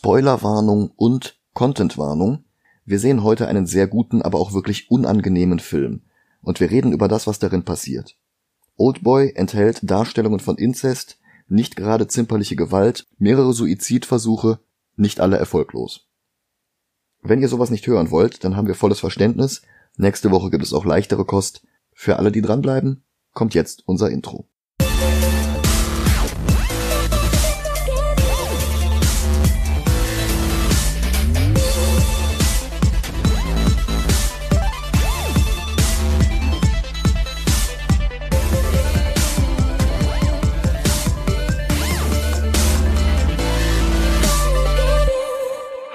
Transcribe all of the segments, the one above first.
Spoilerwarnung und Contentwarnung. Wir sehen heute einen sehr guten, aber auch wirklich unangenehmen Film. Und wir reden über das, was darin passiert. Oldboy enthält Darstellungen von Inzest, nicht gerade zimperliche Gewalt, mehrere Suizidversuche, nicht alle erfolglos. Wenn ihr sowas nicht hören wollt, dann haben wir volles Verständnis. Nächste Woche gibt es auch leichtere Kost. Für alle, die dranbleiben, kommt jetzt unser Intro.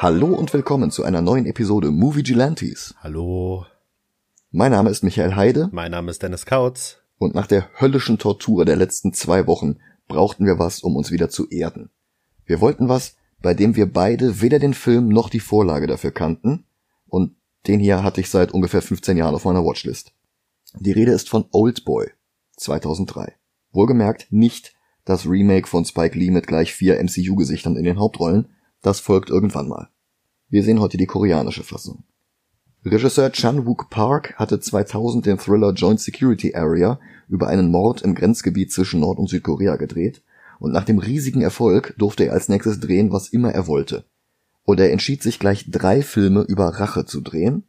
Hallo und willkommen zu einer neuen Episode Movie Gelantes. Hallo, Mein Name ist Michael Heide mein Name ist Dennis Kautz. und nach der höllischen Tortur der letzten zwei Wochen brauchten wir was, um uns wieder zu erden. Wir wollten was, bei dem wir beide weder den Film noch die Vorlage dafür kannten und den hier hatte ich seit ungefähr 15 Jahren auf meiner Watchlist. Die Rede ist von Oldboy 2003. Wohlgemerkt nicht das Remake von Spike Lee mit gleich vier MCU-Gesichtern in den Hauptrollen, das folgt irgendwann mal. Wir sehen heute die koreanische Fassung. Regisseur Chan Wook Park hatte 2000 den Thriller Joint Security Area über einen Mord im Grenzgebiet zwischen Nord- und Südkorea gedreht und nach dem riesigen Erfolg durfte er als nächstes drehen, was immer er wollte. Und er entschied sich gleich drei Filme über Rache zu drehen.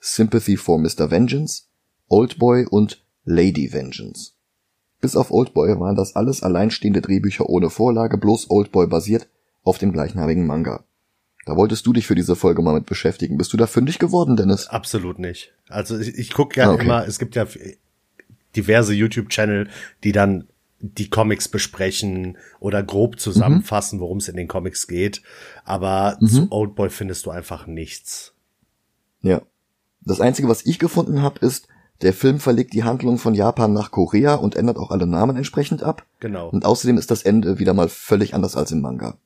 Sympathy for Mr. Vengeance, Oldboy und Lady Vengeance. Bis auf Oldboy waren das alles alleinstehende Drehbücher ohne Vorlage, bloß Oldboy basiert auf dem gleichnamigen Manga. Da wolltest du dich für diese Folge mal mit beschäftigen. Bist du da fündig geworden, Dennis? Absolut nicht. Also ich, ich gucke ja Ah, okay. immer, es gibt ja diverse YouTube-Channel, die dann die Comics besprechen oder grob zusammenfassen, worum es in den Comics geht. Aber zu Oldboy findest du einfach nichts. Ja. Das Einzige, was ich gefunden habe, ist, der Film verlegt die Handlung von Japan nach Korea und ändert auch alle Namen entsprechend ab. Genau. Und außerdem ist das Ende wieder mal völlig anders als im Manga.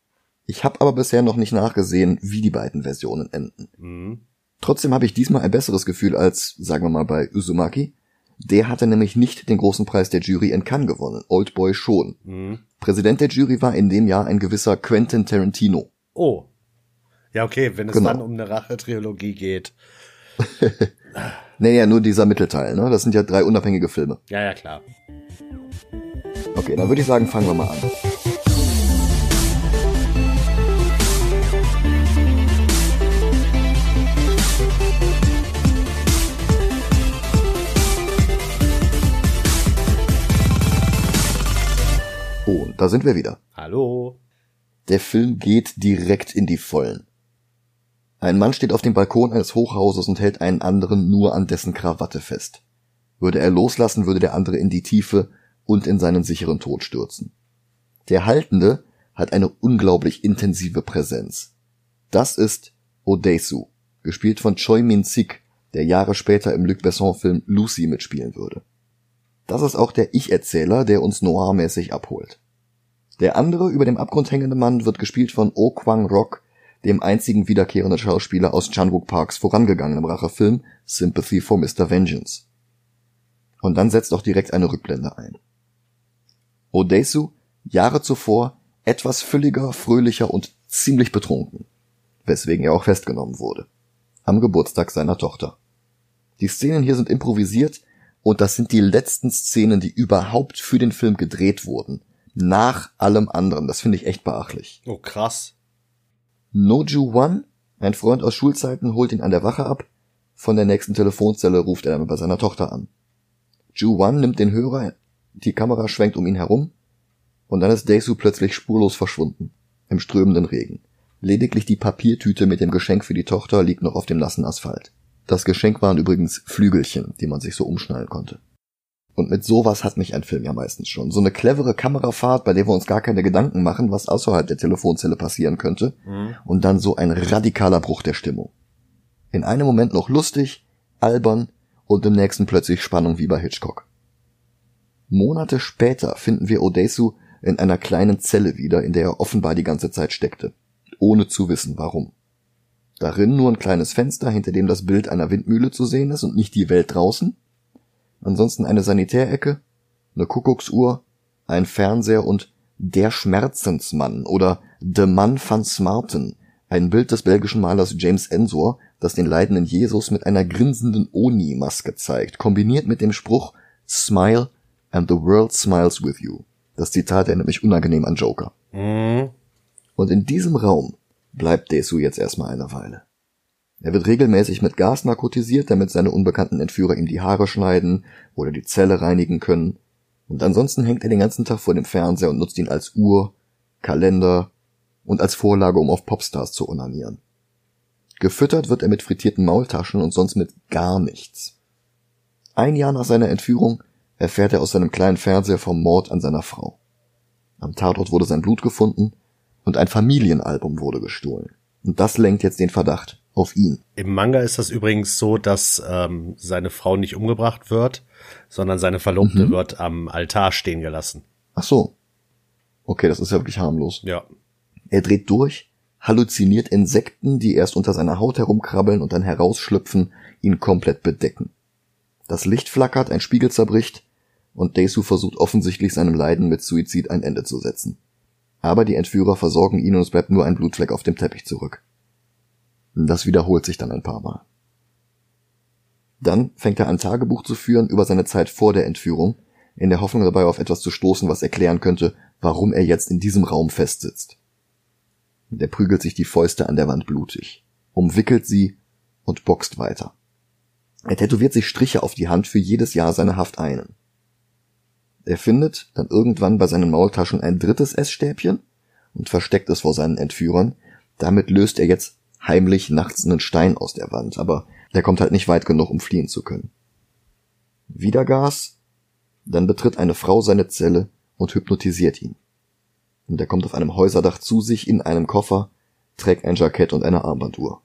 Ich habe aber bisher noch nicht nachgesehen, wie die beiden Versionen enden. Mhm. Trotzdem habe ich diesmal ein besseres Gefühl als, sagen wir mal, bei Uzumaki. Der hatte nämlich nicht den großen Preis der Jury in Cannes gewonnen, Oldboy schon. Mhm. Präsident der Jury war in dem Jahr ein gewisser Quentin Tarantino. Oh. Ja, okay, wenn es Genau. dann um eine Rache-Trilogie geht. Naja, nur dieser Mittelteil, ne? Das sind ja drei unabhängige Filme. Ja, ja, klar. Okay, dann würde ich sagen, fangen wir mal an. Da sind wir wieder. Hallo. Der Film geht direkt in die Vollen. Ein Mann steht auf dem Balkon eines Hochhauses und hält einen anderen nur an dessen Krawatte fest. Würde er loslassen, würde der andere in die Tiefe und in seinen sicheren Tod stürzen. Der Haltende hat eine unglaublich intensive Präsenz. Das ist Odesu, gespielt von Choi Min-sik, der Jahre später im Luc Besson-Film Lucy mitspielen würde. Das ist auch der Ich-Erzähler, der uns noirmäßig abholt. Der andere über dem Abgrund hängende Mann wird gespielt von Oh Kwang Rock, dem einzigen wiederkehrenden Schauspieler aus Chan-wook Parks vorangegangenem Rachefilm Sympathy for Mr. Vengeance. Und dann setzt auch direkt eine Rückblende ein. Odesu, Jahre zuvor, etwas fülliger, fröhlicher und ziemlich betrunken, weswegen er auch festgenommen wurde. Am Geburtstag seiner Tochter. Die Szenen hier sind improvisiert und das sind die letzten Szenen, die überhaupt für den Film gedreht wurden. Nach allem anderen. Das finde ich echt beachtlich. Oh, krass. Noju One, ein Freund aus Schulzeiten, holt ihn an der Wache ab. Von der nächsten Telefonzelle ruft er dann bei seiner Tochter an. Ju One nimmt den Hörer, die Kamera schwenkt um ihn herum und dann ist Daisu plötzlich spurlos verschwunden. Im strömenden Regen. Lediglich die Papiertüte mit dem Geschenk für die Tochter liegt noch auf dem nassen Asphalt. Das Geschenk waren übrigens Flügelchen, die man sich so umschnallen konnte. Und mit sowas hat mich ein Film ja meistens schon. So eine clevere Kamerafahrt, bei der wir uns gar keine Gedanken machen, was außerhalb der Telefonzelle passieren könnte. Mhm. Und dann so ein radikaler Bruch der Stimmung. In einem Moment noch lustig, albern und im nächsten plötzlich Spannung wie bei Hitchcock. Monate später finden wir Odesu in einer kleinen Zelle wieder, in der er offenbar die ganze Zeit steckte, ohne zu wissen warum. Darin nur ein kleines Fenster, hinter dem das Bild einer Windmühle zu sehen ist und nicht die Welt draußen. Ansonsten eine Sanitärecke, eine Kuckucksuhr, ein Fernseher und der Schmerzensmann oder The Mann van Smarten, Ein Bild des belgischen Malers James Ensor, das den leidenden Jesus mit einer grinsenden Oni-Maske zeigt, kombiniert mit dem Spruch Smile and the world smiles with you. Das Zitat erinnert mich unangenehm an Joker. Mhm. Und in diesem Raum bleibt Desu jetzt erstmal eine Weile. Er wird regelmäßig mit Gas narkotisiert, damit seine unbekannten Entführer ihm die Haare schneiden oder die Zelle reinigen können. Und ansonsten hängt er den ganzen Tag vor dem Fernseher und nutzt ihn als Uhr, Kalender und als Vorlage, um auf Popstars zu onanieren. Gefüttert wird er mit frittierten Maultaschen und sonst mit gar nichts. Ein Jahr nach seiner Entführung erfährt er aus seinem kleinen Fernseher vom Mord an seiner Frau. Am Tatort wurde sein Blut gefunden und ein Familienalbum wurde gestohlen. Und das lenkt jetzt den Verdacht auf ihn. Im Manga ist das übrigens so, dass ähm, seine Frau nicht umgebracht wird, sondern seine Verlobte mhm. wird am Altar stehen gelassen. Ach so. Okay, das ist ja wirklich harmlos. Ja. Er dreht durch, halluziniert Insekten, die erst unter seiner Haut herumkrabbeln und dann herausschlüpfen, ihn komplett bedecken. Das Licht flackert, ein Spiegel zerbricht und Daisu versucht offensichtlich seinem Leiden mit Suizid ein Ende zu setzen. Aber die Entführer versorgen ihn und es bleibt nur ein Blutfleck auf dem Teppich zurück. Das wiederholt sich dann ein paar Mal. Dann fängt er an Tagebuch zu führen über seine Zeit vor der Entführung, in der Hoffnung dabei auf etwas zu stoßen, was erklären könnte, warum er jetzt in diesem Raum festsitzt. Er prügelt sich die Fäuste an der Wand blutig, umwickelt sie und boxt weiter. Er tätowiert sich Striche auf die Hand für jedes Jahr seiner Haft einen. Er findet dann irgendwann bei seinen Maultaschen ein drittes Essstäbchen und versteckt es vor seinen Entführern. Damit löst er jetzt heimlich nachts einen Stein aus der Wand, aber der kommt halt nicht weit genug, um fliehen zu können. Wieder Gas, dann betritt eine Frau seine Zelle und hypnotisiert ihn. Und er kommt auf einem Häuserdach zu sich in einem Koffer, trägt ein Jackett und eine Armbanduhr.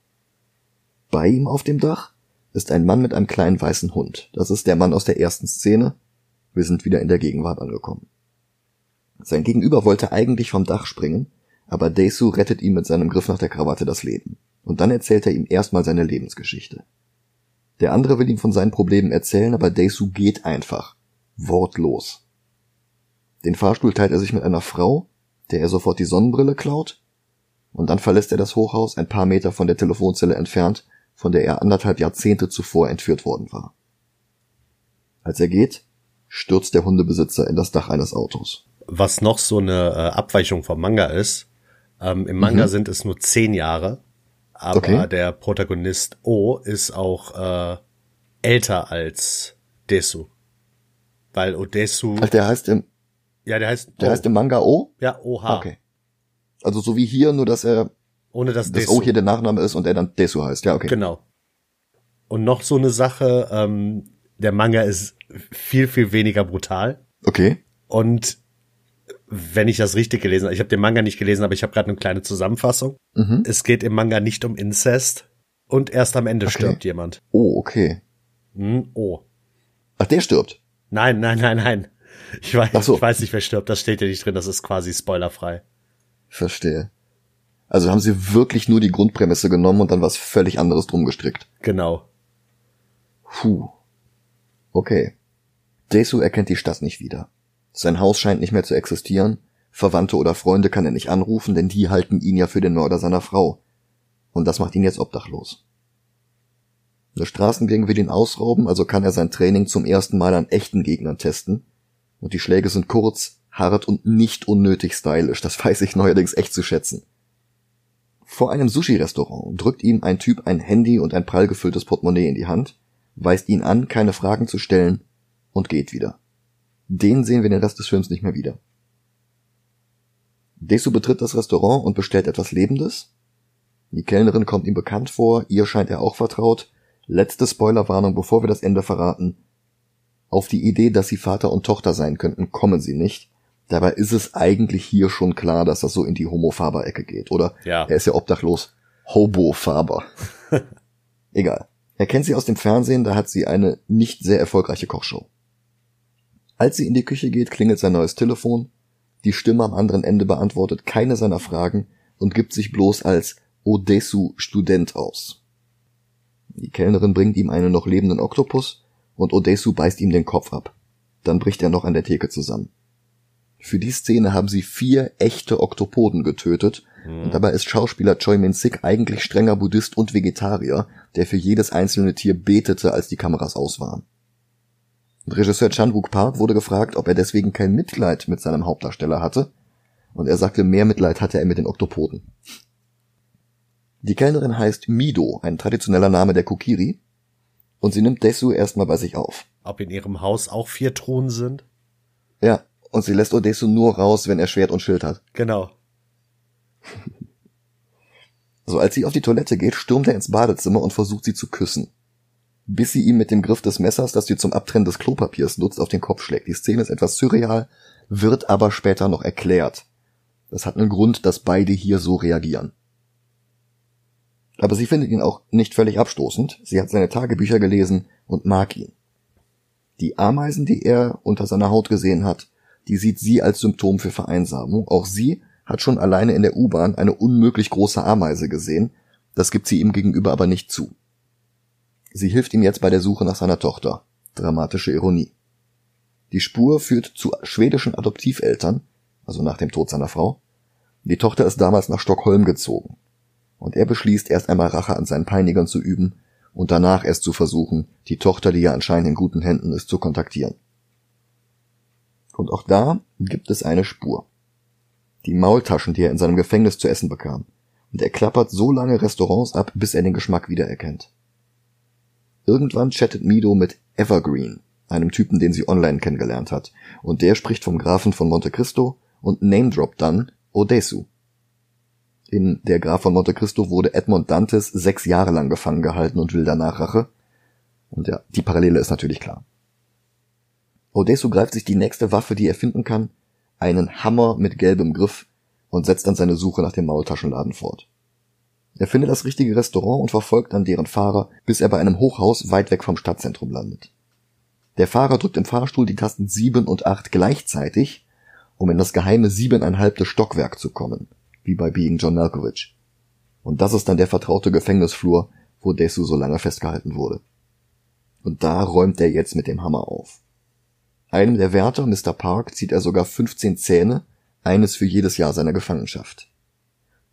Bei ihm auf dem Dach ist ein Mann mit einem kleinen weißen Hund. Das ist der Mann aus der ersten Szene, wir sind wieder in der Gegenwart angekommen. Sein Gegenüber wollte eigentlich vom Dach springen, aber Deisu rettet ihm mit seinem Griff nach der Krawatte das Leben. Und dann erzählt er ihm erstmal seine Lebensgeschichte. Der andere will ihm von seinen Problemen erzählen, aber Deisu geht einfach. Wortlos. Den Fahrstuhl teilt er sich mit einer Frau, der er sofort die Sonnenbrille klaut, und dann verlässt er das Hochhaus ein paar Meter von der Telefonzelle entfernt, von der er anderthalb Jahrzehnte zuvor entführt worden war. Als er geht, stürzt der Hundebesitzer in das Dach eines Autos. Was noch so eine äh, Abweichung vom Manga ist, ähm, im Manga mhm. sind es nur zehn Jahre, aber okay. der Protagonist O ist auch äh, älter als Desu. Weil Odesu. Also der heißt im. Ja, der heißt. Der o. heißt im Manga O? Ja, OH. Okay. Also so wie hier, nur dass er. Ohne dass das O hier der Nachname ist und er dann Desu heißt. Ja, okay. Genau. Und noch so eine Sache, ähm, der Manga ist viel, viel weniger brutal. Okay. Und wenn ich das richtig gelesen habe, ich habe den Manga nicht gelesen, aber ich habe gerade eine kleine Zusammenfassung. Mhm. Es geht im Manga nicht um Inzest und erst am Ende okay. stirbt jemand. Oh, okay. Hm, oh. Ach, der stirbt? Nein, nein, nein, nein. Ich weiß, so. ich weiß nicht, wer stirbt. Das steht ja nicht drin. Das ist quasi spoilerfrei. Verstehe. Also haben sie wirklich nur die Grundprämisse genommen und dann was völlig anderes drum gestrickt. Genau. Puh. Okay. Desu erkennt die Stadt nicht wieder. Sein Haus scheint nicht mehr zu existieren, Verwandte oder Freunde kann er nicht anrufen, denn die halten ihn ja für den Mörder seiner Frau. Und das macht ihn jetzt obdachlos. Der Straßengang will ihn ausrauben, also kann er sein Training zum ersten Mal an echten Gegnern testen. Und die Schläge sind kurz, hart und nicht unnötig stylisch, das weiß ich neuerdings echt zu schätzen. Vor einem Sushi-Restaurant drückt ihm ein Typ ein Handy und ein prall gefülltes Portemonnaie in die Hand weist ihn an, keine Fragen zu stellen und geht wieder. Den sehen wir den Rest des Films nicht mehr wieder. Desu betritt das Restaurant und bestellt etwas Lebendes. Die Kellnerin kommt ihm bekannt vor, ihr scheint er auch vertraut. Letzte Spoilerwarnung, bevor wir das Ende verraten. Auf die Idee, dass sie Vater und Tochter sein könnten, kommen sie nicht. Dabei ist es eigentlich hier schon klar, dass das so in die Homo-Faber-Ecke geht, oder? Ja. Er ist ja obdachlos. Hobo-Faber. Egal. Er kennt sie aus dem Fernsehen, da hat sie eine nicht sehr erfolgreiche Kochshow. Als sie in die Küche geht, klingelt sein neues Telefon. Die Stimme am anderen Ende beantwortet keine seiner Fragen und gibt sich bloß als Odessu Student aus. Die Kellnerin bringt ihm einen noch lebenden Oktopus und Odessu beißt ihm den Kopf ab. Dann bricht er noch an der Theke zusammen. Für die Szene haben sie vier echte Oktopoden getötet. Und dabei ist Schauspieler Choi Min-sik eigentlich strenger Buddhist und Vegetarier, der für jedes einzelne Tier betete, als die Kameras aus waren. Regisseur Chan-wook Park wurde gefragt, ob er deswegen kein Mitleid mit seinem Hauptdarsteller hatte, und er sagte, mehr Mitleid hatte er mit den Oktopoden. Die Kellnerin heißt Mido, ein traditioneller Name der Kokiri, und sie nimmt Desu erstmal bei sich auf. Ob in ihrem Haus auch vier Truhen sind? Ja, und sie lässt Odesu nur raus, wenn er Schwert und Schild hat. Genau. So, als sie auf die Toilette geht, stürmt er ins Badezimmer und versucht sie zu küssen. Bis sie ihm mit dem Griff des Messers, das sie zum Abtrennen des Klopapiers nutzt, auf den Kopf schlägt. Die Szene ist etwas surreal, wird aber später noch erklärt. Das hat einen Grund, dass beide hier so reagieren. Aber sie findet ihn auch nicht völlig abstoßend. Sie hat seine Tagebücher gelesen und mag ihn. Die Ameisen, die er unter seiner Haut gesehen hat, die sieht sie als Symptom für Vereinsamung. Auch sie hat schon alleine in der U-Bahn eine unmöglich große Ameise gesehen. Das gibt sie ihm gegenüber aber nicht zu. Sie hilft ihm jetzt bei der Suche nach seiner Tochter. Dramatische Ironie. Die Spur führt zu schwedischen Adoptiveltern, also nach dem Tod seiner Frau. Die Tochter ist damals nach Stockholm gezogen. Und er beschließt erst einmal Rache an seinen Peinigern zu üben und danach erst zu versuchen, die Tochter, die ja anscheinend in guten Händen ist, zu kontaktieren. Und auch da gibt es eine Spur. Die Maultaschen, die er in seinem Gefängnis zu essen bekam. Und er klappert so lange Restaurants ab, bis er den Geschmack wiedererkennt. Irgendwann chattet Mido mit Evergreen, einem Typen, den sie online kennengelernt hat, und der spricht vom Grafen von Monte Cristo und namedroppt dann Odesu. In Der Graf von Monte Cristo wurde Edmond Dantes sechs Jahre lang gefangen gehalten und will danach Rache. Und ja, die Parallele ist natürlich klar. Odesu greift sich die nächste Waffe, die er finden kann, einen Hammer mit gelbem Griff und setzt dann seine Suche nach dem Maultaschenladen fort. Er findet das richtige Restaurant und verfolgt dann deren Fahrer, bis er bei einem Hochhaus weit weg vom Stadtzentrum landet. Der Fahrer drückt im Fahrstuhl die Tasten 7 und 8 gleichzeitig, um in das geheime siebeneinhalbte Stockwerk zu kommen, wie bei Being John Malkovich. Und das ist dann der vertraute Gefängnisflur, wo Desu so lange festgehalten wurde. Und da räumt er jetzt mit dem Hammer auf. Einem der Wärter, Mr. Park, zieht er sogar 15 Zähne, eines für jedes Jahr seiner Gefangenschaft.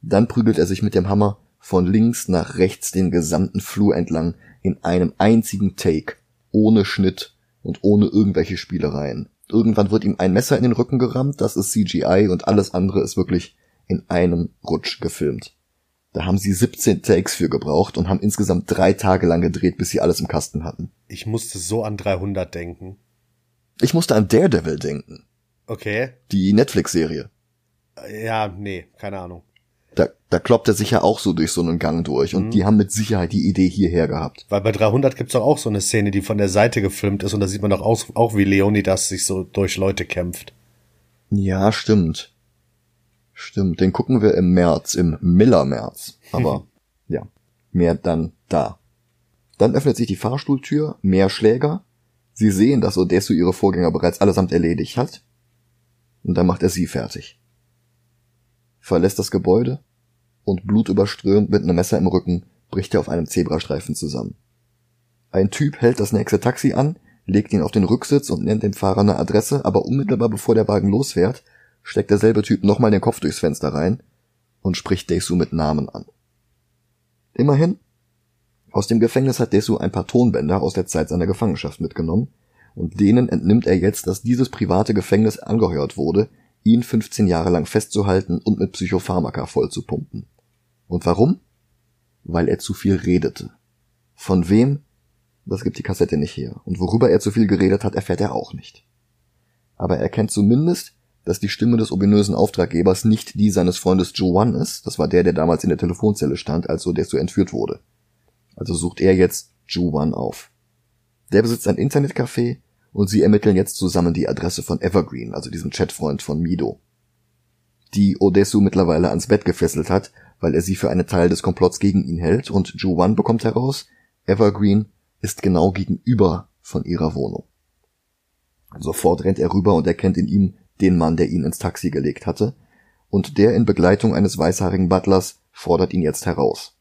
Dann prügelt er sich mit dem Hammer von links nach rechts den gesamten Flur entlang in einem einzigen Take, ohne Schnitt und ohne irgendwelche Spielereien. Irgendwann wird ihm ein Messer in den Rücken gerammt, das ist CGI und alles andere ist wirklich in einem Rutsch gefilmt. Da haben sie 17 Takes für gebraucht und haben insgesamt drei Tage lang gedreht, bis sie alles im Kasten hatten. Ich musste so an 300 denken. Ich musste an Daredevil denken. Okay. Die Netflix-Serie. Ja, nee, keine Ahnung. Da, da kloppt er sich ja auch so durch so einen Gang durch und mhm. die haben mit Sicherheit die Idee hierher gehabt. Weil bei 300 gibt's doch auch so eine Szene, die von der Seite gefilmt ist und da sieht man doch auch, auch wie Leonidas sich so durch Leute kämpft. Ja, stimmt. Stimmt, den gucken wir im März, im Miller-März. Aber ja, mehr dann da. Dann öffnet sich die Fahrstuhltür, mehr Schläger. Sie sehen, dass Odessu ihre Vorgänger bereits allesamt erledigt hat. Und dann macht er sie fertig verlässt das Gebäude und blutüberströmt mit einem Messer im Rücken bricht er auf einem Zebrastreifen zusammen. Ein Typ hält das nächste Taxi an, legt ihn auf den Rücksitz und nennt dem Fahrer eine Adresse, aber unmittelbar bevor der Wagen losfährt, steckt derselbe Typ nochmal den Kopf durchs Fenster rein und spricht Desu mit Namen an. Immerhin, aus dem Gefängnis hat Desu ein paar Tonbänder aus der Zeit seiner Gefangenschaft mitgenommen, und denen entnimmt er jetzt, dass dieses private Gefängnis angehört wurde, ihn 15 Jahre lang festzuhalten und mit Psychopharmaka vollzupumpen. Und warum? Weil er zu viel redete. Von wem? Das gibt die Kassette nicht her. Und worüber er zu viel geredet hat, erfährt er auch nicht. Aber er kennt zumindest, dass die Stimme des ominösen Auftraggebers nicht die seines Freundes Joe One ist. Das war der, der damals in der Telefonzelle stand, als so der so entführt wurde. Also sucht er jetzt Joe One auf. Der besitzt ein Internetcafé und sie ermitteln jetzt zusammen die Adresse von Evergreen, also diesem Chatfreund von Mido. Die Odessu mittlerweile ans Bett gefesselt hat, weil er sie für einen Teil des Komplotts gegen ihn hält und Juwan bekommt heraus, Evergreen ist genau gegenüber von ihrer Wohnung. Sofort rennt er rüber und erkennt in ihm den Mann, der ihn ins Taxi gelegt hatte, und der in Begleitung eines weißhaarigen Butlers fordert ihn jetzt heraus.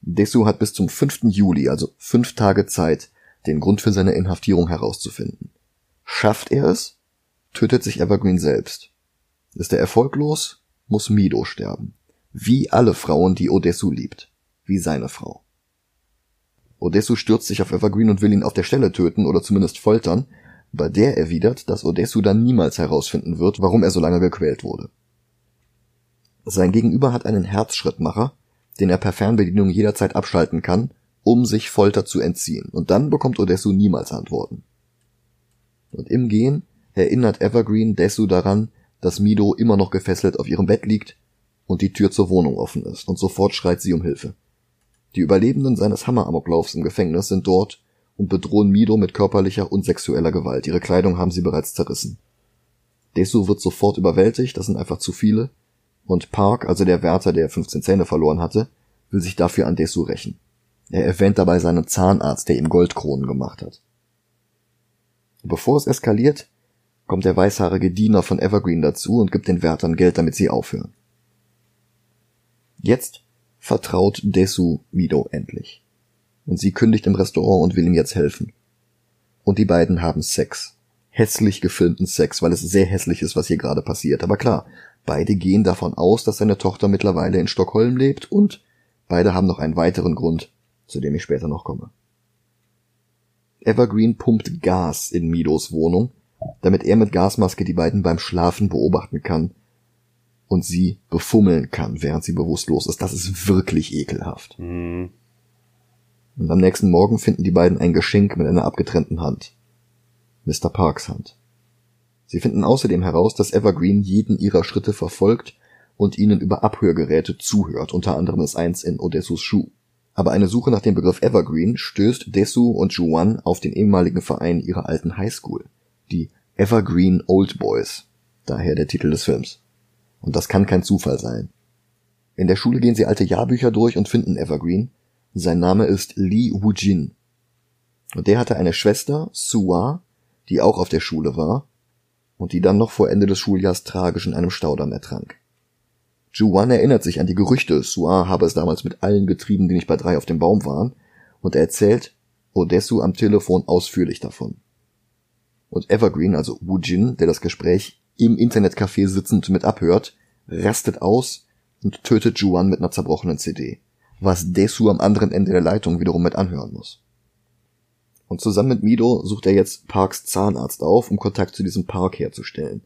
Desu hat bis zum 5. Juli, also fünf Tage Zeit, den Grund für seine Inhaftierung herauszufinden. Schafft er es, tötet sich Evergreen selbst. Ist er erfolglos, muss Mido sterben. Wie alle Frauen, die Odessu liebt. Wie seine Frau. Odessu stürzt sich auf Evergreen und will ihn auf der Stelle töten oder zumindest foltern, bei der erwidert, dass Odessu dann niemals herausfinden wird, warum er so lange gequält wurde. Sein Gegenüber hat einen Herzschrittmacher, den er per Fernbedienung jederzeit abschalten kann, um sich Folter zu entziehen, und dann bekommt Odessu niemals Antworten. Und im Gehen erinnert Evergreen Desu daran, dass Mido immer noch gefesselt auf ihrem Bett liegt und die Tür zur Wohnung offen ist, und sofort schreit sie um Hilfe. Die Überlebenden seines Hammeramoklaufs im Gefängnis sind dort und bedrohen Mido mit körperlicher und sexueller Gewalt. Ihre Kleidung haben sie bereits zerrissen. Desu wird sofort überwältigt, das sind einfach zu viele, und Park, also der Wärter, der 15 Zähne verloren hatte, will sich dafür an Desu rächen. Er erwähnt dabei seinen Zahnarzt, der ihm Goldkronen gemacht hat. Bevor es eskaliert, kommt der weißhaarige Diener von Evergreen dazu und gibt den Wärtern Geld, damit sie aufhören. Jetzt vertraut Desu Mido endlich. Und sie kündigt im Restaurant und will ihm jetzt helfen. Und die beiden haben Sex. Hässlich gefilmten Sex, weil es sehr hässlich ist, was hier gerade passiert. Aber klar, beide gehen davon aus, dass seine Tochter mittlerweile in Stockholm lebt und beide haben noch einen weiteren Grund, zu dem ich später noch komme. Evergreen pumpt Gas in Midos Wohnung, damit er mit Gasmaske die beiden beim Schlafen beobachten kann und sie befummeln kann, während sie bewusstlos ist. Das ist wirklich ekelhaft. Mhm. Und am nächsten Morgen finden die beiden ein Geschenk mit einer abgetrennten Hand. Mr. Parks Hand. Sie finden außerdem heraus, dass Evergreen jeden ihrer Schritte verfolgt und ihnen über Abhörgeräte zuhört. Unter anderem ist eins in Odessus Schuh. Aber eine Suche nach dem Begriff Evergreen stößt Desu und Juan auf den ehemaligen Verein ihrer alten Highschool, die Evergreen Old Boys, daher der Titel des Films. Und das kann kein Zufall sein. In der Schule gehen sie alte Jahrbücher durch und finden Evergreen. Sein Name ist Lee Woo-jin. Und der hatte eine Schwester, Sua, die auch auf der Schule war und die dann noch vor Ende des Schuljahrs tragisch in einem Staudamm ertrank. Juan erinnert sich an die Gerüchte, Sua habe es damals mit allen getrieben, die nicht bei drei auf dem Baum waren, und er erzählt Odessu am Telefon ausführlich davon. Und Evergreen, also Wujin, der das Gespräch im Internetcafé sitzend mit abhört, rastet aus und tötet Juan mit einer zerbrochenen CD, was Desu am anderen Ende der Leitung wiederum mit anhören muss. Und zusammen mit Mido sucht er jetzt Parks Zahnarzt auf, um Kontakt zu diesem Park herzustellen.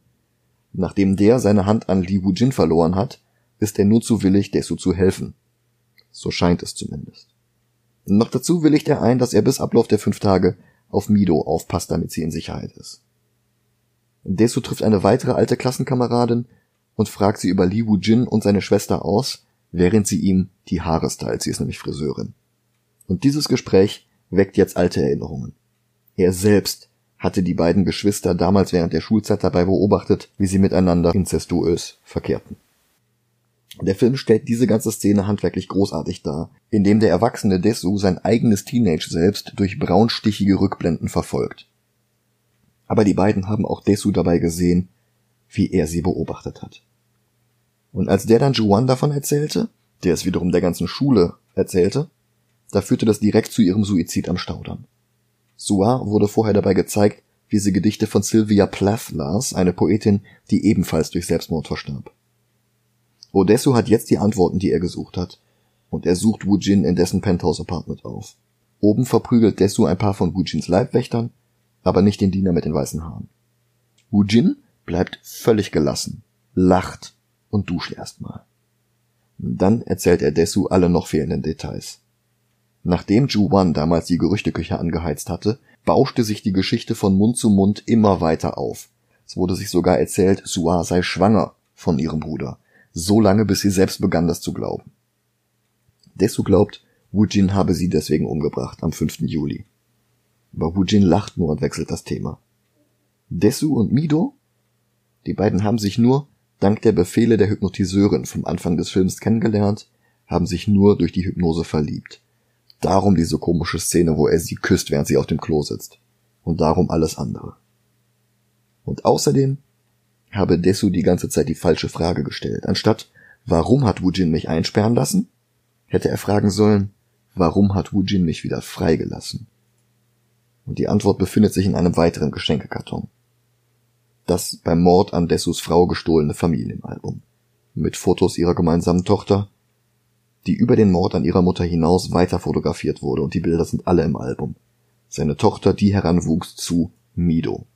Nachdem der seine Hand an Li Wujin verloren hat, ist er nur zu willig, Desu zu helfen. So scheint es zumindest. Noch dazu willigt er ein, dass er bis Ablauf der fünf Tage auf Mido aufpasst, damit sie in Sicherheit ist. Desu trifft eine weitere alte Klassenkameradin und fragt sie über Li Wu-jin und seine Schwester aus, während sie ihm die Haare stylt. Sie ist nämlich Friseurin. Und dieses Gespräch weckt jetzt alte Erinnerungen. Er selbst hatte die beiden Geschwister damals während der Schulzeit dabei beobachtet, wie sie miteinander inzestuös verkehrten. Der Film stellt diese ganze Szene handwerklich großartig dar, indem der erwachsene Desu sein eigenes Teenage selbst durch braunstichige Rückblenden verfolgt. Aber die beiden haben auch Desu dabei gesehen, wie er sie beobachtet hat. Und als der dann Juan davon erzählte, der es wiederum der ganzen Schule erzählte, da führte das direkt zu ihrem Suizid am Staudamm. Sua wurde vorher dabei gezeigt, wie sie Gedichte von Sylvia Plath las, eine Poetin, die ebenfalls durch Selbstmord verstarb. Odessu hat jetzt die Antworten, die er gesucht hat, und er sucht Wujin in dessen Penthouse-Apartment auf. Oben verprügelt Desu ein paar von Wujins Leibwächtern, aber nicht den Diener mit den weißen Haaren. Wujin bleibt völlig gelassen, lacht und duscht erstmal. Dann erzählt er Desu alle noch fehlenden Details. Nachdem Ju Wan damals die Gerüchteküche angeheizt hatte, bauschte sich die Geschichte von Mund zu Mund immer weiter auf. Es wurde sich sogar erzählt, Sua sei schwanger von ihrem Bruder so lange, bis sie selbst begann, das zu glauben. Desu glaubt, Wujin habe sie deswegen umgebracht am 5. Juli. Aber Wujin lacht nur und wechselt das Thema. Desu und Mido? Die beiden haben sich nur dank der Befehle der Hypnotiseurin vom Anfang des Films kennengelernt, haben sich nur durch die Hypnose verliebt. Darum diese komische Szene, wo er sie küsst, während sie auf dem Klo sitzt. Und darum alles andere. Und außerdem habe Desu die ganze Zeit die falsche Frage gestellt. Anstatt warum hat Wujin mich einsperren lassen, hätte er fragen sollen, warum hat Wujin mich wieder freigelassen? Und die Antwort befindet sich in einem weiteren Geschenkekarton. Das beim Mord an Desus Frau gestohlene Familienalbum. mit Fotos ihrer gemeinsamen Tochter, die über den Mord an ihrer Mutter hinaus weiter fotografiert wurde und die Bilder sind alle im Album. Seine Tochter, die heranwuchs zu Mido.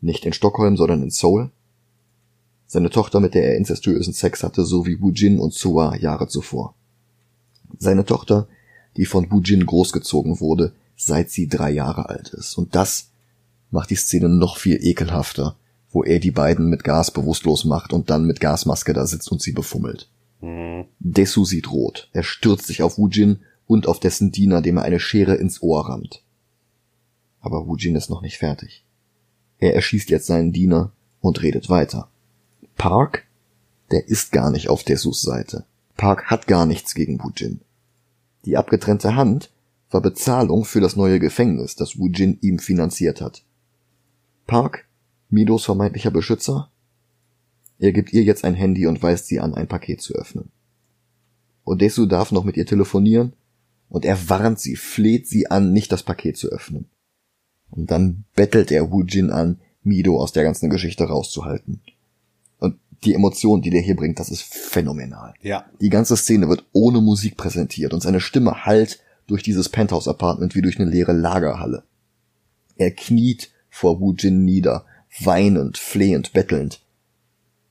Nicht in Stockholm, sondern in Seoul. Seine Tochter, mit der er incestuösen Sex hatte, sowie Wujin und Sua Jahre zuvor. Seine Tochter, die von Wujin großgezogen wurde, seit sie drei Jahre alt ist. Und das macht die Szene noch viel ekelhafter, wo er die beiden mit Gas bewusstlos macht und dann mit Gasmaske da sitzt und sie befummelt. Mhm. Desu sieht rot. Er stürzt sich auf Wujin und auf dessen Diener, dem er eine Schere ins Ohr rammt. Aber Wujin ist noch nicht fertig. Er erschießt jetzt seinen Diener und redet weiter. Park, der ist gar nicht auf Desus Seite. Park hat gar nichts gegen Wujin. Die abgetrennte Hand war Bezahlung für das neue Gefängnis, das Wujin ihm finanziert hat. Park Midos vermeintlicher Beschützer? Er gibt ihr jetzt ein Handy und weist sie an, ein Paket zu öffnen. Odesu darf noch mit ihr telefonieren und er warnt sie, fleht sie an, nicht das Paket zu öffnen. Und dann bettelt er Wujin an, Mido aus der ganzen Geschichte rauszuhalten. Die Emotion, die der hier bringt, das ist phänomenal. Ja. Die ganze Szene wird ohne Musik präsentiert und seine Stimme hallt durch dieses Penthouse-Apartment wie durch eine leere Lagerhalle. Er kniet vor Wujin nieder, weinend, flehend, bettelnd.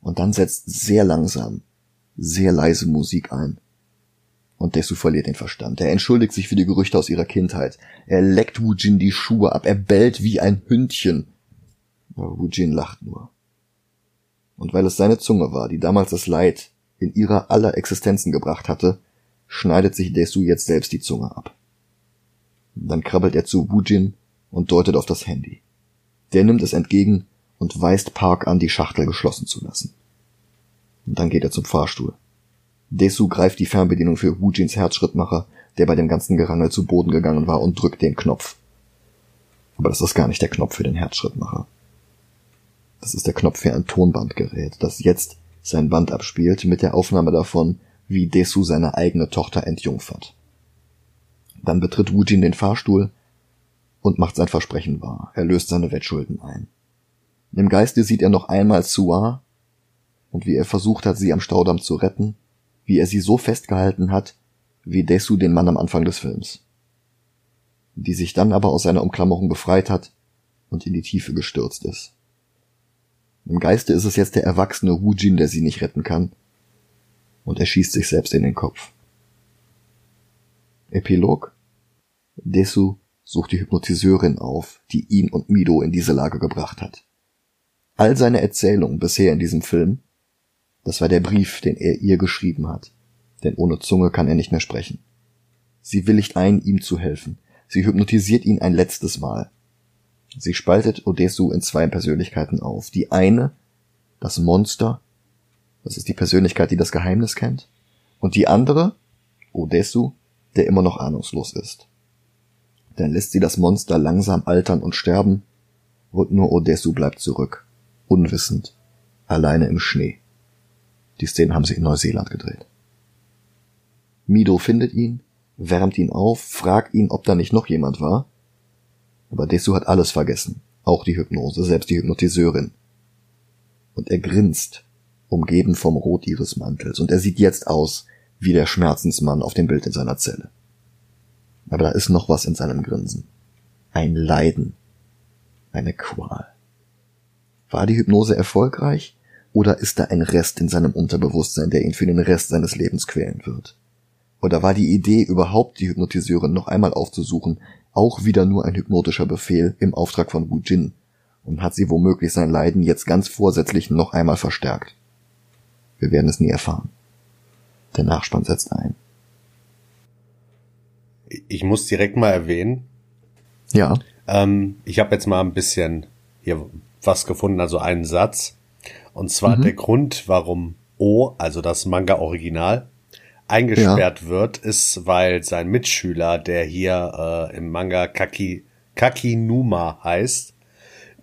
Und dann setzt sehr langsam, sehr leise Musik ein. Und Desu verliert den Verstand. Er entschuldigt sich für die Gerüchte aus ihrer Kindheit. Er leckt Wujin die Schuhe ab. Er bellt wie ein Hündchen. Aber Wujin lacht nur. Und weil es seine Zunge war, die damals das Leid in ihrer aller Existenzen gebracht hatte, schneidet sich Desu jetzt selbst die Zunge ab. Dann krabbelt er zu Wujin und deutet auf das Handy. Der nimmt es entgegen und weist Park an, die Schachtel geschlossen zu lassen. Und dann geht er zum Fahrstuhl. Desu greift die Fernbedienung für Wujins Herzschrittmacher, der bei dem ganzen Gerangel zu Boden gegangen war, und drückt den Knopf. Aber das ist gar nicht der Knopf für den Herzschrittmacher. Das ist der Knopf für ein Tonbandgerät, das jetzt sein Band abspielt mit der Aufnahme davon, wie Desu seine eigene Tochter entjungfert. Dann betritt Wujin den Fahrstuhl und macht sein Versprechen wahr. Er löst seine Wettschulden ein. Im Geiste sieht er noch einmal Sua und wie er versucht hat, sie am Staudamm zu retten, wie er sie so festgehalten hat, wie Desu den Mann am Anfang des Films. Die sich dann aber aus seiner Umklammerung befreit hat und in die Tiefe gestürzt ist. Im Geiste ist es jetzt der erwachsene Wujin, der sie nicht retten kann, und er schießt sich selbst in den Kopf. Epilog Desu sucht die Hypnotiseurin auf, die ihn und Mido in diese Lage gebracht hat. All seine Erzählungen bisher in diesem Film, das war der Brief, den er ihr geschrieben hat, denn ohne Zunge kann er nicht mehr sprechen. Sie willigt ein, ihm zu helfen. Sie hypnotisiert ihn ein letztes Mal. Sie spaltet Odesu in zwei Persönlichkeiten auf. Die eine, das Monster, das ist die Persönlichkeit, die das Geheimnis kennt, und die andere, Odesu, der immer noch ahnungslos ist. Dann lässt sie das Monster langsam altern und sterben, und nur Odesu bleibt zurück unwissend, alleine im Schnee. Die Szenen haben sie in Neuseeland gedreht. Mido findet ihn, wärmt ihn auf, fragt ihn, ob da nicht noch jemand war. Aber Desu hat alles vergessen, auch die Hypnose, selbst die Hypnotiseurin. Und er grinst, umgeben vom Rot ihres Mantels, und er sieht jetzt aus wie der Schmerzensmann auf dem Bild in seiner Zelle. Aber da ist noch was in seinem Grinsen. Ein Leiden, eine Qual. War die Hypnose erfolgreich oder ist da ein Rest in seinem Unterbewusstsein, der ihn für den Rest seines Lebens quälen wird? Oder war die Idee, überhaupt die Hypnotiseurin noch einmal aufzusuchen, auch wieder nur ein hypnotischer Befehl im Auftrag von Wu Jin und hat sie womöglich sein Leiden jetzt ganz vorsätzlich noch einmal verstärkt? Wir werden es nie erfahren. Der Nachspann setzt ein. Ich muss direkt mal erwähnen. Ja. Ähm, ich habe jetzt mal ein bisschen hier was gefunden, also einen Satz. Und zwar mhm. der Grund, warum O, also das Manga-Original, eingesperrt ja. wird, ist, weil sein Mitschüler, der hier äh, im Manga Kaki, Kakinuma heißt,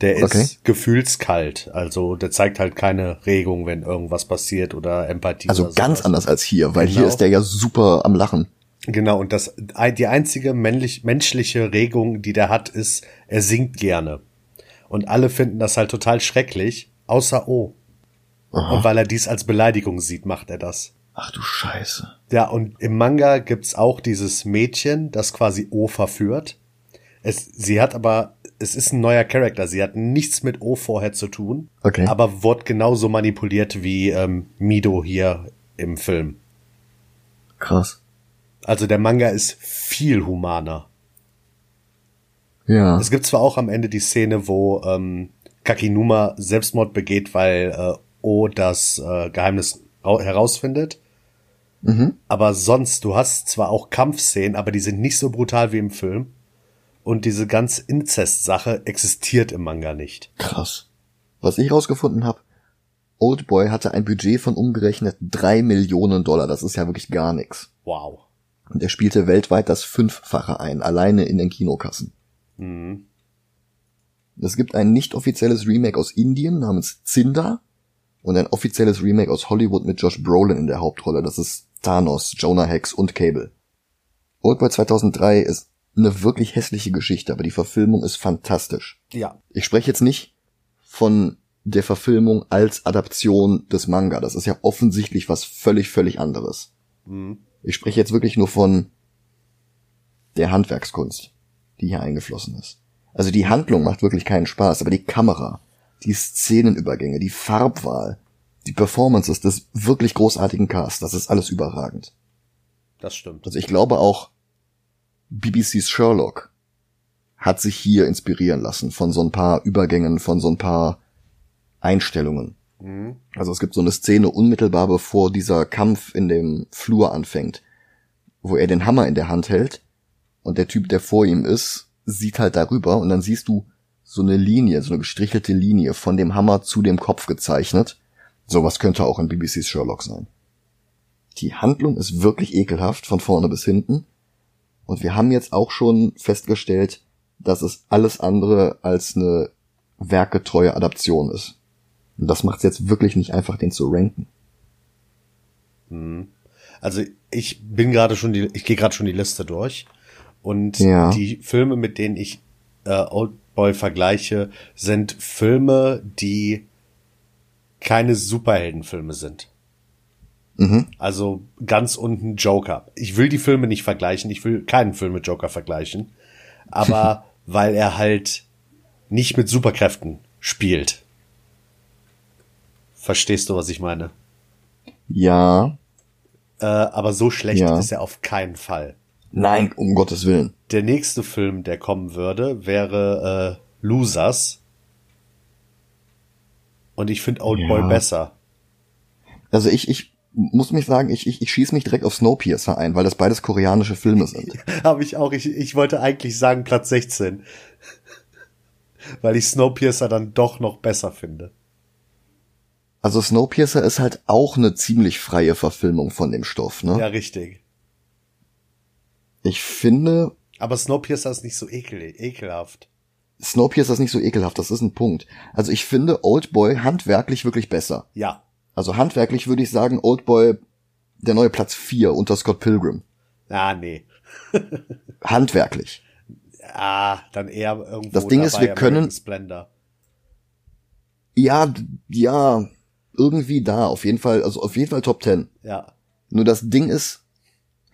der okay. ist gefühlskalt. Also der zeigt halt keine Regung, wenn irgendwas passiert oder Empathie. Also oder ganz anders als hier, weil genau. hier ist der ja super am Lachen. Genau, und das die einzige männlich, menschliche Regung, die der hat, ist, er singt gerne. Und alle finden das halt total schrecklich, außer O. Aha. Und weil er dies als Beleidigung sieht, macht er das. Ach du Scheiße. Ja, und im Manga gibt's auch dieses Mädchen, das quasi O verführt. Es, sie hat aber, es ist ein neuer Charakter. Sie hat nichts mit O vorher zu tun. Okay. Aber wird genauso manipuliert wie ähm, Mido hier im Film. Krass. Also der Manga ist viel humaner. Ja. Es gibt zwar auch am Ende die Szene, wo ähm, Kakinuma Selbstmord begeht, weil äh, O das äh, Geheimnis herausfindet. Mhm. Aber sonst, du hast zwar auch Kampfszenen, aber die sind nicht so brutal wie im Film. Und diese ganz Inzest-Sache existiert im Manga nicht. Krass. Was ich rausgefunden habe, Oldboy hatte ein Budget von umgerechnet drei Millionen Dollar. Das ist ja wirklich gar nichts. Wow. Und er spielte weltweit das Fünffache ein, alleine in den Kinokassen. Mhm. Es gibt ein nicht offizielles Remake aus Indien namens Zinda und ein offizielles Remake aus Hollywood mit Josh Brolin in der Hauptrolle. Das ist Thanos, Jonah Hex und Cable. Oldboy 2003 ist eine wirklich hässliche Geschichte, aber die Verfilmung ist fantastisch. Ja. Ich spreche jetzt nicht von der Verfilmung als Adaption des Manga. Das ist ja offensichtlich was völlig, völlig anderes. Mhm. Ich spreche jetzt wirklich nur von der Handwerkskunst, die hier eingeflossen ist. Also die Handlung macht wirklich keinen Spaß, aber die Kamera, die Szenenübergänge, die Farbwahl, die Performances des wirklich großartigen Casts, das ist alles überragend. Das stimmt. Also ich glaube auch, BBC's Sherlock hat sich hier inspirieren lassen von so ein paar Übergängen, von so ein paar Einstellungen. Mhm. Also es gibt so eine Szene unmittelbar bevor dieser Kampf in dem Flur anfängt, wo er den Hammer in der Hand hält und der Typ, der vor ihm ist, sieht halt darüber und dann siehst du so eine Linie, so eine gestrichelte Linie von dem Hammer zu dem Kopf gezeichnet. Sowas könnte auch in BBC's Sherlock sein. Die Handlung ist wirklich ekelhaft von vorne bis hinten. Und wir haben jetzt auch schon festgestellt, dass es alles andere als eine werketreue Adaption ist. Und das macht es jetzt wirklich nicht einfach, den zu ranken. Mhm. Also ich bin gerade schon die, ich gehe gerade schon die Liste durch und Ja. die Filme, mit denen ich äh, Oldboy vergleiche, sind Filme, die keine Superheldenfilme sind. Mhm. Also ganz unten Joker. Ich will die Filme nicht vergleichen, ich will keinen Film mit Joker vergleichen, aber weil er halt nicht mit Superkräften spielt. Verstehst du, was ich meine? Ja. Äh, aber so schlecht Ja. ist er auf keinen Fall. Nein, um Gottes Willen. Der nächste Film, der kommen würde, wäre äh, Losers. Und ich finde Oldboy Ja. besser. Also ich, ich muss mich sagen, ich, ich, ich schieße mich direkt auf Snowpiercer ein, weil das beides koreanische Filme sind. Habe ich auch. Ich, ich wollte eigentlich sagen Platz 16. Weil ich Snowpiercer dann doch noch besser finde. Also Snowpiercer ist halt auch eine ziemlich freie Verfilmung von dem Stoff, ne? Ja, richtig. Ich finde, Aber Snowpiercer ist nicht so ekel, ekelhaft. Snowpiercer ist nicht so ekelhaft, das ist ein Punkt. Also ich finde Oldboy handwerklich wirklich besser. Ja. Also handwerklich würde ich sagen, Oldboy der neue Platz 4 unter Scott Pilgrim. Ah, nee. Handwerklich. Ah, dann eher irgendwo Das Ding ist, wir können- Splendor. Ja, ja, irgendwie da, auf jeden Fall, also auf jeden Fall Top 10. Ja. Nur das Ding ist,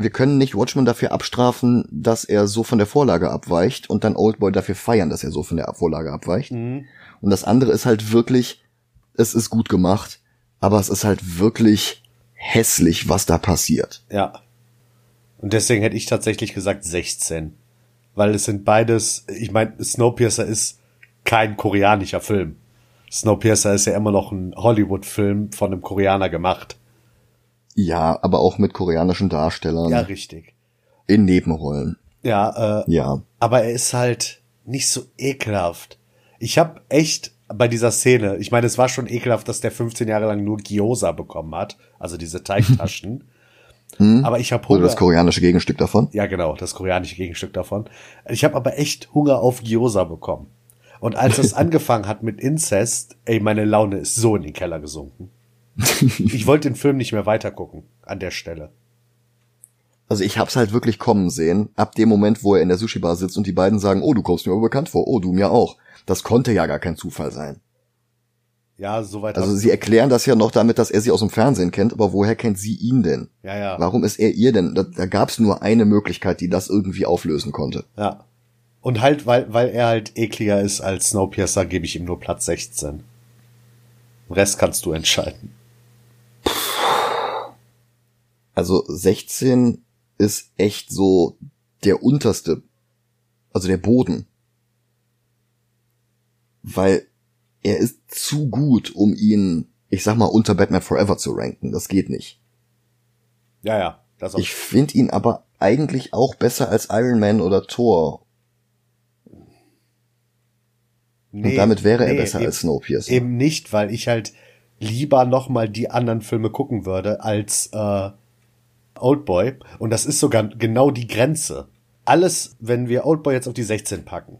wir können nicht Watchmen dafür abstrafen, dass er so von der Vorlage abweicht und dann Oldboy dafür feiern, dass er so von der Vorlage abweicht. Mhm. Und das andere ist halt wirklich, es ist gut gemacht, aber es ist halt wirklich hässlich, was da passiert. Ja. Und deswegen hätte ich tatsächlich gesagt 16. Weil es sind beides, ich meine, Snowpiercer ist kein koreanischer Film. Snowpiercer ist ja immer noch ein Hollywood-Film von einem Koreaner gemacht. Ja, aber auch mit koreanischen Darstellern Ja, richtig. in Nebenrollen. Ja, äh, Ja. aber er ist halt nicht so ekelhaft. Ich habe echt bei dieser Szene, ich meine, es war schon ekelhaft, dass der 15 Jahre lang nur Gyoza bekommen hat, also diese Teigtaschen. aber ich habe Oder Hunger. das koreanische Gegenstück davon. Ja, genau, das koreanische Gegenstück davon. Ich habe aber echt Hunger auf Gyoza bekommen. Und als es angefangen hat mit Inzest, ey, meine Laune ist so in den Keller gesunken. Ich wollte den Film nicht mehr weitergucken an der Stelle. Also ich hab's halt wirklich kommen sehen, ab dem Moment, wo er in der Sushi-Bar sitzt und die beiden sagen, oh, du kommst mir aber bekannt vor, oh, du mir auch. Das konnte ja gar kein Zufall sein. Ja, soweit. Also sie erklären das ja noch damit, dass er sie aus dem Fernsehen kennt, aber woher kennt sie ihn denn? Ja, ja. Warum ist er ihr denn? Da, da gab es nur eine Möglichkeit, die das irgendwie auflösen konnte. Ja. Und halt, weil, weil er halt ekliger ist als Snowpiercer, gebe ich ihm nur Platz 16. Den Rest kannst du entscheiden. Also 16 ist echt so der unterste, also der Boden. Weil er ist zu gut, um ihn, ich sag mal, unter Batman Forever zu ranken. Das geht nicht. Ja, ja. Das auch. Ich finde ihn aber eigentlich auch besser als Iron Man oder Thor. Nee, Und damit wäre er nee, besser eben, als Snowpiercer. Eben nicht, weil ich halt lieber noch mal die anderen Filme gucken würde als äh, Oldboy. Und das ist sogar genau die Grenze. Alles, wenn wir Oldboy jetzt auf die 16 packen,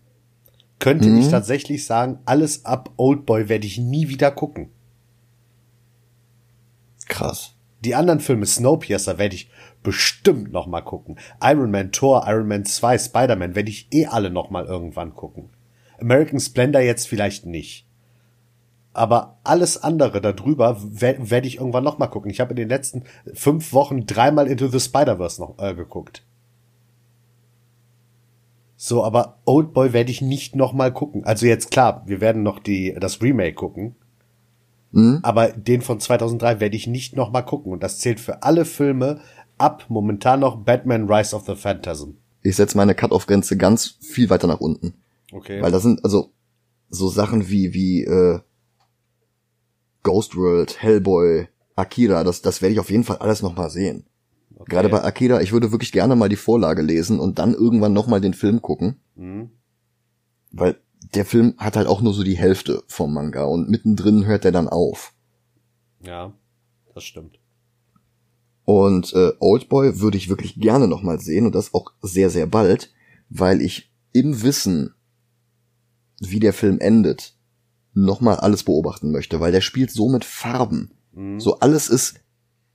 könnte Mhm. ich tatsächlich sagen, alles ab Oldboy werde ich nie wieder gucken. Krass. Die anderen Filme, Snowpiercer, werde ich bestimmt noch mal gucken. Iron Man, Thor, Iron Man 2, Spider-Man werde ich eh alle noch mal irgendwann gucken. American Splendor jetzt vielleicht nicht. Aber alles andere darüber werde werd ich irgendwann noch mal gucken. Ich habe in den letzten fünf Wochen dreimal Into the Spider-Verse noch äh, geguckt. So, aber Oldboy werde ich nicht noch mal gucken. Also jetzt klar, wir werden noch die das Remake gucken. Mhm. Aber den von 2003 werde ich nicht noch mal gucken. Und das zählt für alle Filme ab momentan noch Batman Rise of the Phantasm. Ich setze meine Cut-off-Grenze ganz viel weiter nach unten. Okay. Weil da sind also so Sachen wie, wie äh, Ghost World, Hellboy, Akira, das, das werde ich auf jeden Fall alles nochmal sehen. okay. Gerade bei Akira, ich würde wirklich gerne mal die Vorlage lesen und dann irgendwann nochmal den Film gucken. Mhm. Weil der Film hat halt auch nur so die Hälfte vom Manga und mittendrin hört er dann auf. Ja, das stimmt. Und äh, Oldboy würde ich wirklich gerne nochmal sehen und das auch sehr, sehr bald, weil ich im Wissen, wie der Film endet, nochmal alles beobachten möchte, weil der spielt so mit Farben. Mhm. So alles ist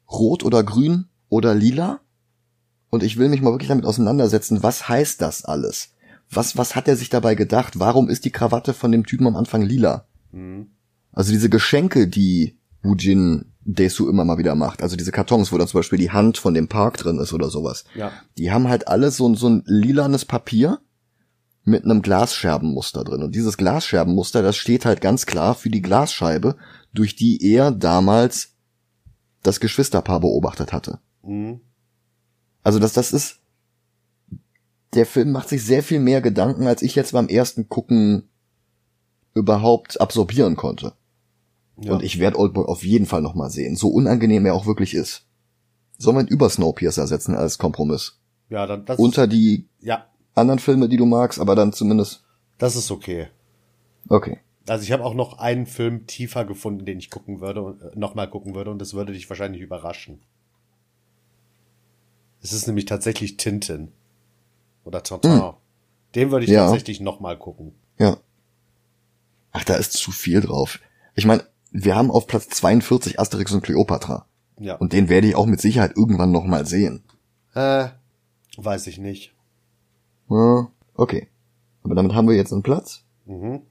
rot oder grün oder lila. Und ich will mich mal wirklich damit auseinandersetzen, was heißt das alles? Was, was hat er sich dabei gedacht? Warum ist die Krawatte von dem Typen am Anfang lila? Mhm. Also diese Geschenke, die Wujin Desu immer mal wieder macht, also diese Kartons, wo dann zum Beispiel die Hand von dem Park drin ist oder sowas, Ja. die haben halt alle so, ein- so ein lilanes Papier mit einem Glasscherbenmuster drin. Und dieses Glasscherbenmuster, das steht halt ganz klar für die Glasscheibe, durch die er damals das Geschwisterpaar beobachtet hatte. Mhm. Also das, das ist, der Film macht sich sehr viel mehr Gedanken, als ich jetzt beim ersten Gucken überhaupt absorbieren konnte. Ja. Und ich werde Oldboy auf jeden Fall nochmal sehen, so unangenehm er auch wirklich ist. Wir ihn über Snowpiercer setzen als Kompromiss? ja, dann das Unter die ja, anderen Filme, die du magst, aber dann zumindest. das ist okay. Okay. Also ich habe auch noch einen Film tiefer gefunden, den ich gucken würde und äh, nochmal gucken würde und das würde dich wahrscheinlich überraschen. Es ist nämlich tatsächlich Tintin oder Tintin. Den würde ich Ja. tatsächlich nochmal gucken. Ja. Ach, da ist zu viel drauf. Ich meine, wir haben auf Platz 42 Asterix und Cleopatra. Ja. Und den werde ich auch mit Sicherheit irgendwann nochmal sehen. äh, weiß ich nicht. Ja, okay. Aber damit haben wir jetzt einen Platz. Mhm.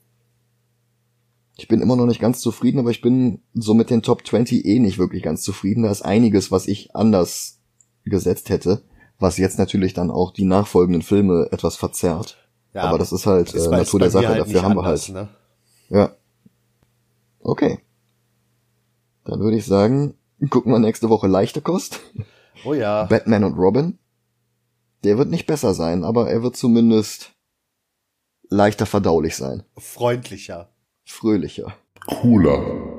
Ich bin immer noch nicht ganz zufrieden, aber ich bin so mit den Top 20 eh nicht wirklich ganz zufrieden. Da ist einiges, was ich anders gesetzt hätte, was jetzt natürlich dann auch die nachfolgenden Filme etwas verzerrt. Ja, aber das ist halt ist äh, Natur der Sache, dafür nicht haben wir anders, halt. Ne? Ja. Okay. Dann würde ich sagen, gucken wir nächste Woche leichte Kost. Oh ja. Batman und Robin. Der wird nicht besser sein, aber er wird zumindest leichter verdaulich sein. Freundlicher. Fröhlicher. Cooler.